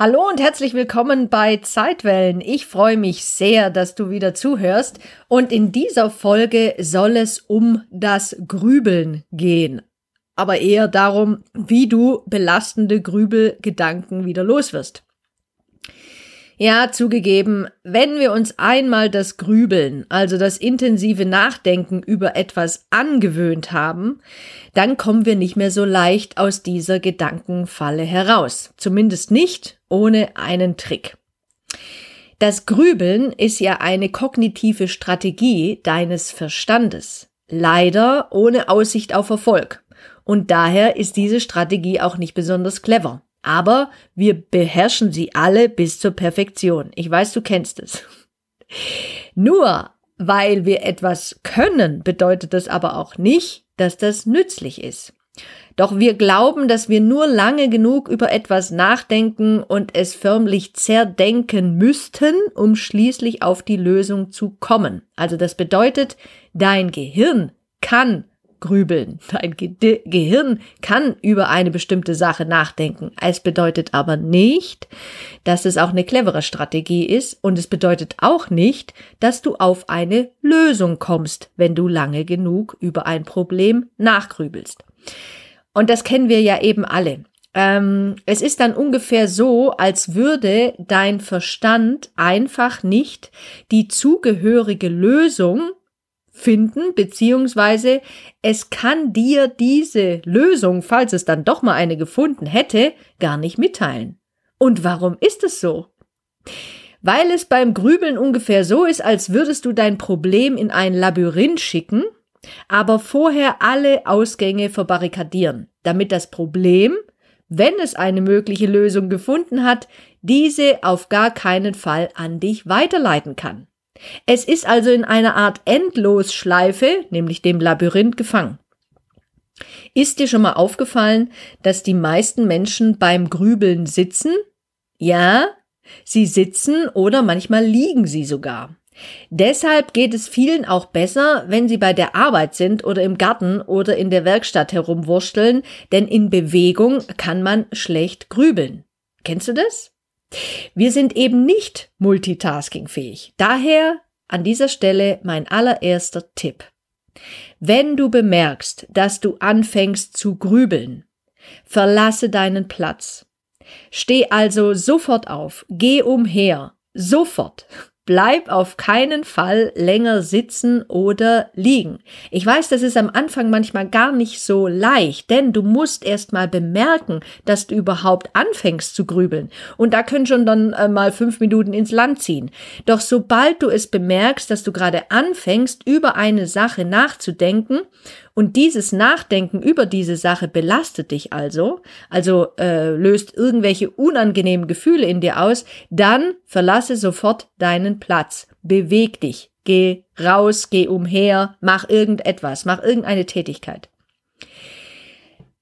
Hallo und herzlich willkommen bei Zeitwellen. Ich freue mich sehr, dass du wieder zuhörst und in dieser Folge soll es um das Grübeln gehen. Aber eher darum, wie du belastende Grübelgedanken wieder loswirst. Ja, zugegeben, wenn wir uns einmal das Grübeln, also das intensive Nachdenken über etwas angewöhnt haben, dann kommen wir nicht mehr so leicht aus dieser Gedankenfalle heraus. Zumindest nicht ohne einen Trick. Das Grübeln ist ja eine kognitive Strategie deines Verstandes. Leider ohne Aussicht auf Erfolg. Und daher ist diese Strategie auch nicht besonders clever. Aber wir beherrschen sie alle bis zur Perfektion. Ich weiß, du kennst es. Nur weil wir etwas können, bedeutet das aber auch nicht, dass das nützlich ist. Doch wir glauben, dass wir nur lange genug über etwas nachdenken und es förmlich zerdenken müssten, um schließlich auf die Lösung zu kommen. Also das bedeutet, dein Gehirn kann grübeln. Dein Ge Gehirn kann über eine bestimmte Sache nachdenken. Es bedeutet aber nicht, dass es auch eine clevere Strategie ist und es bedeutet auch nicht, dass du auf eine Lösung kommst, wenn du lange genug über ein Problem nachgrübelst. Und das kennen wir ja eben alle. Ähm, es ist dann ungefähr so, als würde dein Verstand einfach nicht die zugehörige Lösung finden, beziehungsweise es kann dir diese Lösung, falls es dann doch mal eine gefunden hätte, gar nicht mitteilen. Und warum ist es so? Weil es beim Grübeln ungefähr so ist, als würdest du dein Problem in ein Labyrinth schicken, aber vorher alle Ausgänge verbarrikadieren, damit das Problem, wenn es eine mögliche Lösung gefunden hat, diese auf gar keinen Fall an dich weiterleiten kann. Es ist also in einer Art Endlosschleife, nämlich dem Labyrinth, gefangen. Ist dir schon mal aufgefallen, dass die meisten Menschen beim Grübeln sitzen? Ja, sie sitzen oder manchmal liegen sie sogar. Deshalb geht es vielen auch besser, wenn sie bei der Arbeit sind oder im Garten oder in der Werkstatt herumwursteln, denn in Bewegung kann man schlecht grübeln. Kennst du das? Wir sind eben nicht multitaskingfähig. Daher an dieser Stelle mein allererster Tipp. Wenn du bemerkst, dass du anfängst zu grübeln, verlasse deinen Platz. Steh also sofort auf, geh umher, sofort. Bleib auf keinen Fall länger sitzen oder liegen. Ich weiß, das ist am Anfang manchmal gar nicht so leicht, denn du musst erst mal bemerken, dass du überhaupt anfängst zu grübeln. Und da können schon dann äh, mal fünf Minuten ins Land ziehen. Doch sobald du es bemerkst, dass du gerade anfängst, über eine Sache nachzudenken und dieses Nachdenken über diese Sache belastet dich also, also äh, löst irgendwelche unangenehmen Gefühle in dir aus, dann verlasse sofort deinen Platz. Beweg dich. Geh raus, geh umher, mach irgendetwas, mach irgendeine Tätigkeit.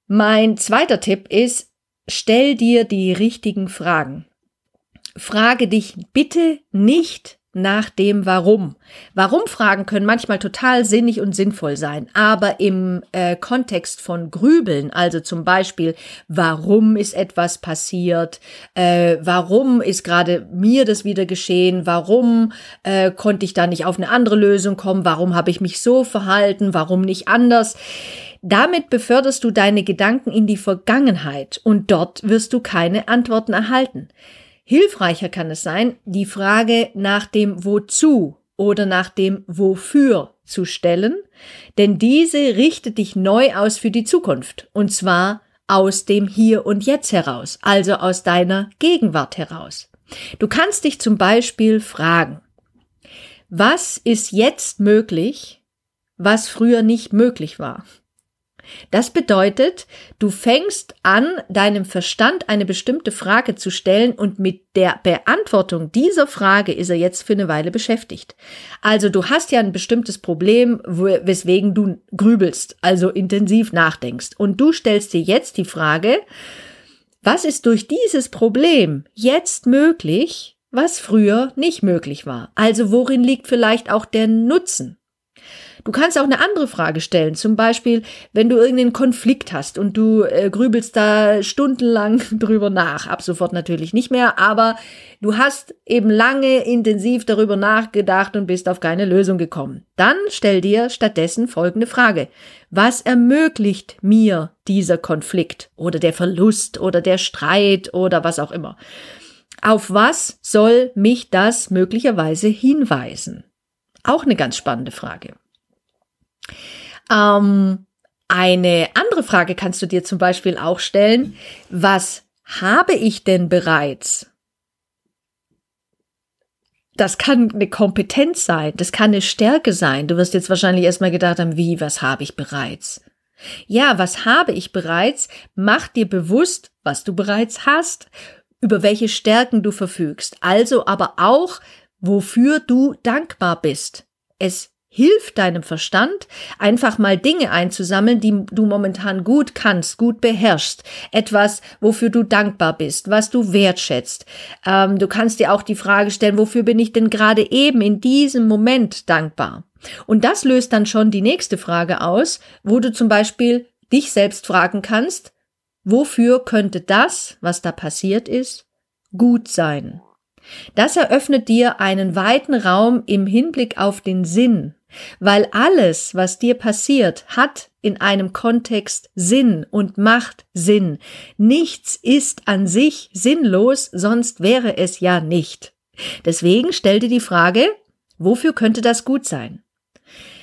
Mein zweiter Tipp ist, stell dir die richtigen Fragen. Frage dich bitte nicht nach dem Warum. Warum-Fragen können manchmal total sinnig und sinnvoll sein, aber im äh, Kontext von Grübeln, also zum Beispiel, warum ist etwas passiert, äh, warum ist gerade mir das wieder geschehen, warum äh, konnte ich da nicht auf eine andere Lösung kommen, warum habe ich mich so verhalten, warum nicht anders. Damit beförderst du deine Gedanken in die Vergangenheit und dort wirst du keine Antworten erhalten. Hilfreicher kann es sein, die Frage nach dem Wozu oder nach dem Wofür zu stellen, denn diese richtet dich neu aus für die Zukunft, und zwar aus dem Hier und Jetzt heraus, also aus deiner Gegenwart heraus. Du kannst dich zum Beispiel fragen, was ist jetzt möglich, was früher nicht möglich war? Das bedeutet, du fängst an, deinem Verstand eine bestimmte Frage zu stellen und mit der Beantwortung dieser Frage ist er jetzt für eine Weile beschäftigt. Also du hast ja ein bestimmtes Problem, weswegen du grübelst, also intensiv nachdenkst. Und du stellst dir jetzt die Frage, was ist durch dieses Problem jetzt möglich, was früher nicht möglich war? Also worin liegt vielleicht auch der Nutzen? Du kannst auch eine andere Frage stellen. Zum Beispiel, wenn du irgendeinen Konflikt hast und du äh, grübelst da stundenlang drüber nach. Ab sofort natürlich nicht mehr, aber du hast eben lange intensiv darüber nachgedacht und bist auf keine Lösung gekommen. Dann stell dir stattdessen folgende Frage. Was ermöglicht mir dieser Konflikt oder der Verlust oder der Streit oder was auch immer? Auf was soll mich das möglicherweise hinweisen? Auch eine ganz spannende Frage. Ähm, eine andere Frage kannst du dir zum Beispiel auch stellen. Was habe ich denn bereits? Das kann eine Kompetenz sein, das kann eine Stärke sein. Du wirst jetzt wahrscheinlich erstmal gedacht haben, wie, was habe ich bereits? Ja, was habe ich bereits? Mach dir bewusst, was du bereits hast, über welche Stärken du verfügst, also aber auch, wofür du dankbar bist. Es hilft deinem Verstand, einfach mal Dinge einzusammeln, die du momentan gut kannst, gut beherrschst. Etwas, wofür du dankbar bist, was du wertschätzt. Ähm, du kannst dir auch die Frage stellen, wofür bin ich denn gerade eben in diesem Moment dankbar? Und das löst dann schon die nächste Frage aus, wo du zum Beispiel dich selbst fragen kannst, wofür könnte das, was da passiert ist, gut sein? Das eröffnet dir einen weiten Raum im Hinblick auf den Sinn, weil alles, was dir passiert, hat in einem Kontext Sinn und macht Sinn. Nichts ist an sich sinnlos, sonst wäre es ja nicht. Deswegen stell dir die Frage, wofür könnte das gut sein?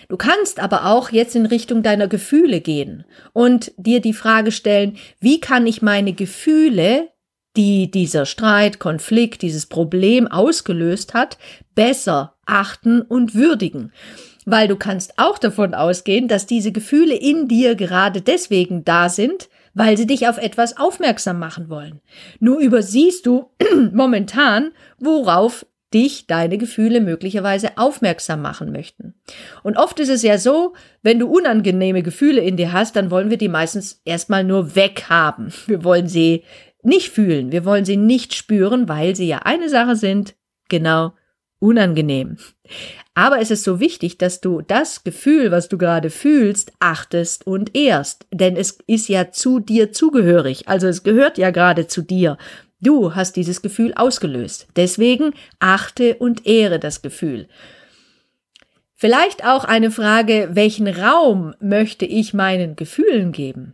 Du kannst aber auch jetzt in Richtung deiner Gefühle gehen und dir die Frage stellen, wie kann ich meine Gefühle die dieser Streit, Konflikt, dieses Problem ausgelöst hat, besser achten und würdigen. Weil du kannst auch davon ausgehen, dass diese Gefühle in dir gerade deswegen da sind, weil sie dich auf etwas aufmerksam machen wollen. Nur übersiehst du momentan, worauf dich deine Gefühle möglicherweise aufmerksam machen möchten. Und oft ist es ja so, wenn du unangenehme Gefühle in dir hast, dann wollen wir die meistens erstmal nur weghaben. Wir wollen sie nicht fühlen, wir wollen sie nicht spüren, weil sie ja eine Sache sind, genau, unangenehm. Aber es ist so wichtig, dass du das Gefühl, was du gerade fühlst, achtest und ehrst, denn es ist ja zu dir zugehörig, also es gehört ja gerade zu dir. Du hast dieses Gefühl ausgelöst. Deswegen achte und ehre das Gefühl. Vielleicht auch eine Frage, welchen Raum möchte ich meinen Gefühlen geben?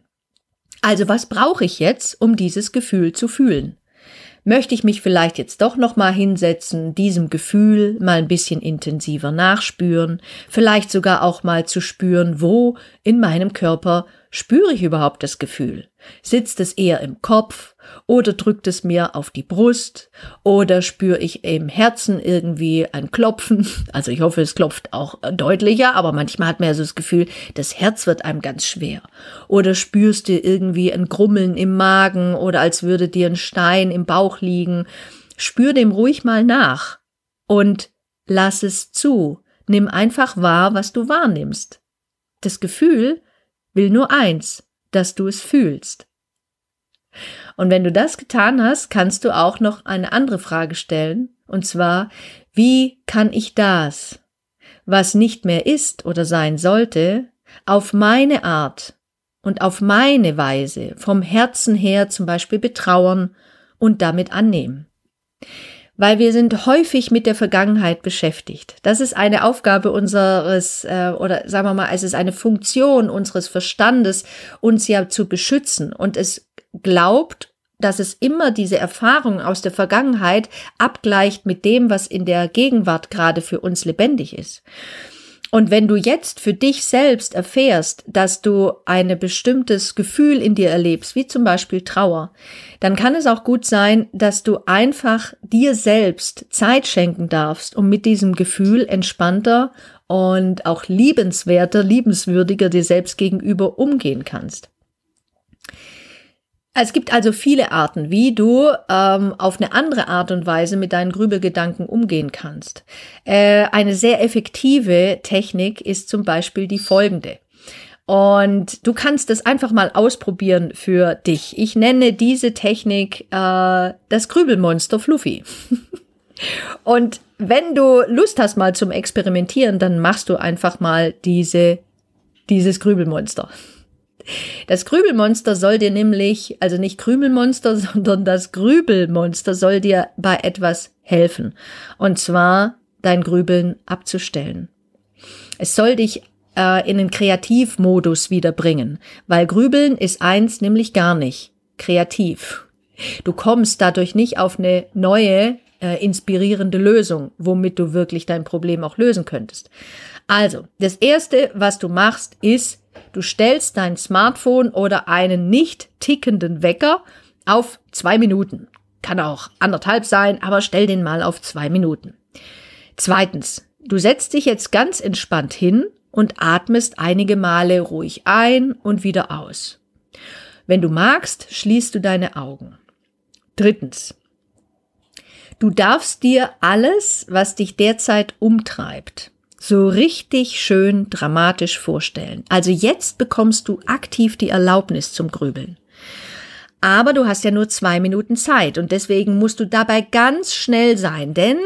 Also was brauche ich jetzt, um dieses Gefühl zu fühlen? Möchte ich mich vielleicht jetzt doch noch mal hinsetzen, diesem Gefühl mal ein bisschen intensiver nachspüren, vielleicht sogar auch mal zu spüren, wo in meinem Körper spüre ich überhaupt das Gefühl? Sitzt es eher im Kopf oder drückt es mir auf die Brust oder spüre ich im Herzen irgendwie ein Klopfen? Also ich hoffe, es klopft auch deutlicher, aber manchmal hat man ja so das Gefühl, das Herz wird einem ganz schwer. Oder spürst du irgendwie ein Grummeln im Magen oder als würde dir ein Stein im Bauch liegen? Spür dem ruhig mal nach und lass es zu. Nimm einfach wahr, was du wahrnimmst. Das Gefühl will nur eins, dass du es fühlst. Und wenn du das getan hast, kannst du auch noch eine andere Frage stellen, und zwar, wie kann ich das, was nicht mehr ist oder sein sollte, auf meine Art und auf meine Weise vom Herzen her zum Beispiel betrauern und damit annehmen weil wir sind häufig mit der Vergangenheit beschäftigt. Das ist eine Aufgabe unseres, äh, oder sagen wir mal, es ist eine Funktion unseres Verstandes, uns ja zu beschützen. Und es glaubt, dass es immer diese Erfahrung aus der Vergangenheit abgleicht mit dem, was in der Gegenwart gerade für uns lebendig ist. Und wenn du jetzt für dich selbst erfährst, dass du ein bestimmtes Gefühl in dir erlebst, wie zum Beispiel Trauer, dann kann es auch gut sein, dass du einfach dir selbst Zeit schenken darfst, um mit diesem Gefühl entspannter und auch liebenswerter, liebenswürdiger dir selbst gegenüber umgehen kannst. Es gibt also viele Arten, wie du ähm, auf eine andere Art und Weise mit deinen Grübelgedanken umgehen kannst. Äh, eine sehr effektive Technik ist zum Beispiel die folgende. Und du kannst es einfach mal ausprobieren für dich. Ich nenne diese Technik äh, das Grübelmonster Fluffy. und wenn du Lust hast mal zum Experimentieren, dann machst du einfach mal diese, dieses Grübelmonster. Das Grübelmonster soll dir nämlich, also nicht Krümelmonster, sondern das Grübelmonster soll dir bei etwas helfen. Und zwar dein Grübeln abzustellen. Es soll dich äh, in den Kreativmodus wiederbringen, weil Grübeln ist eins nämlich gar nicht kreativ. Du kommst dadurch nicht auf eine neue, äh, inspirierende Lösung, womit du wirklich dein Problem auch lösen könntest. Also, das erste, was du machst, ist, Du stellst dein Smartphone oder einen nicht tickenden Wecker auf zwei Minuten. Kann auch anderthalb sein, aber stell den mal auf zwei Minuten. Zweitens, du setzt dich jetzt ganz entspannt hin und atmest einige Male ruhig ein und wieder aus. Wenn du magst, schließt du deine Augen. Drittens, du darfst dir alles, was dich derzeit umtreibt, so richtig schön dramatisch vorstellen. Also jetzt bekommst du aktiv die Erlaubnis zum Grübeln. Aber du hast ja nur zwei Minuten Zeit und deswegen musst du dabei ganz schnell sein, denn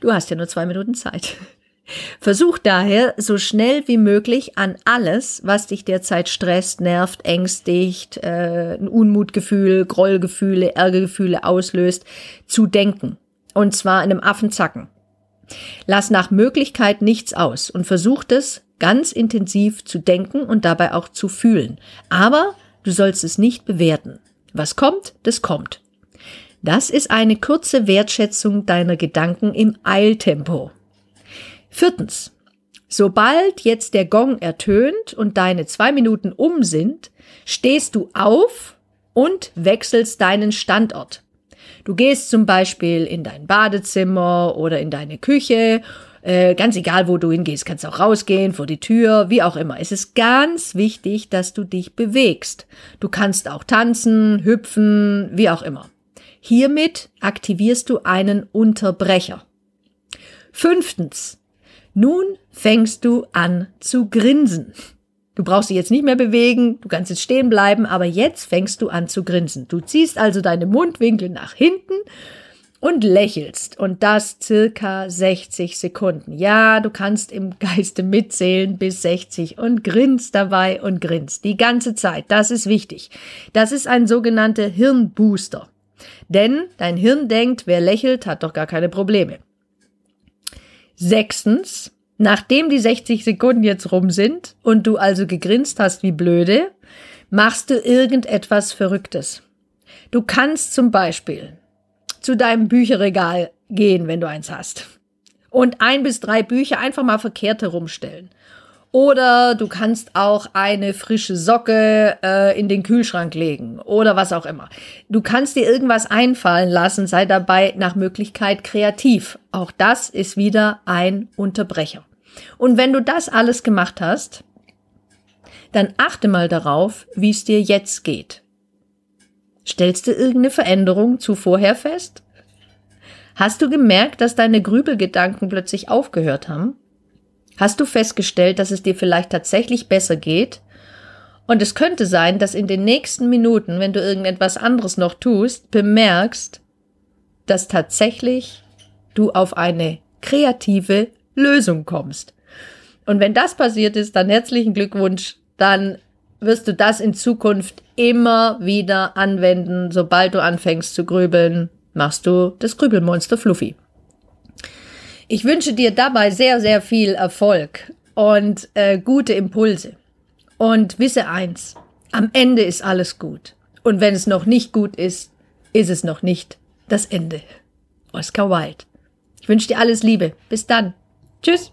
du hast ja nur zwei Minuten Zeit. Versuch daher so schnell wie möglich an alles, was dich derzeit stresst, nervt, ängstigt, äh, ein Unmutgefühl, Grollgefühle, Ärgergefühle auslöst, zu denken. Und zwar in einem Affenzacken. Lass nach Möglichkeit nichts aus und versuch es ganz intensiv zu denken und dabei auch zu fühlen. Aber du sollst es nicht bewerten. Was kommt, das kommt. Das ist eine kurze Wertschätzung deiner Gedanken im Eiltempo. Viertens. Sobald jetzt der Gong ertönt und deine zwei Minuten um sind, stehst du auf und wechselst deinen Standort. Du gehst zum Beispiel in dein Badezimmer oder in deine Küche, äh, ganz egal, wo du hingehst, kannst auch rausgehen, vor die Tür, wie auch immer. Es ist ganz wichtig, dass du dich bewegst. Du kannst auch tanzen, hüpfen, wie auch immer. Hiermit aktivierst du einen Unterbrecher. Fünftens. Nun fängst du an zu grinsen. Du brauchst dich jetzt nicht mehr bewegen, du kannst jetzt stehen bleiben, aber jetzt fängst du an zu grinsen. Du ziehst also deine Mundwinkel nach hinten und lächelst und das circa 60 Sekunden. Ja, du kannst im Geiste mitzählen bis 60 und grinst dabei und grinst die ganze Zeit. Das ist wichtig. Das ist ein sogenannter Hirnbooster. Denn dein Hirn denkt, wer lächelt, hat doch gar keine Probleme. Sechstens, Nachdem die 60 Sekunden jetzt rum sind und du also gegrinst hast wie blöde, machst du irgendetwas Verrücktes. Du kannst zum Beispiel zu deinem Bücherregal gehen, wenn du eins hast. Und ein bis drei Bücher einfach mal verkehrt herumstellen. Oder du kannst auch eine frische Socke äh, in den Kühlschrank legen oder was auch immer. Du kannst dir irgendwas einfallen lassen, sei dabei nach Möglichkeit kreativ. Auch das ist wieder ein Unterbrecher. Und wenn du das alles gemacht hast, dann achte mal darauf, wie es dir jetzt geht. Stellst du irgendeine Veränderung zu vorher fest? Hast du gemerkt, dass deine Grübelgedanken plötzlich aufgehört haben? Hast du festgestellt, dass es dir vielleicht tatsächlich besser geht? Und es könnte sein, dass in den nächsten Minuten, wenn du irgendetwas anderes noch tust, bemerkst, dass tatsächlich du auf eine kreative Lösung kommst. Und wenn das passiert ist, dann herzlichen Glückwunsch, dann wirst du das in Zukunft immer wieder anwenden. Sobald du anfängst zu grübeln, machst du das Grübelmonster Fluffy. Ich wünsche dir dabei sehr, sehr viel Erfolg und äh, gute Impulse. Und wisse eins, am Ende ist alles gut. Und wenn es noch nicht gut ist, ist es noch nicht das Ende. Oscar Wilde. Ich wünsche dir alles Liebe. Bis dann. Tschüss.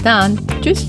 Bis dann. Tschüss.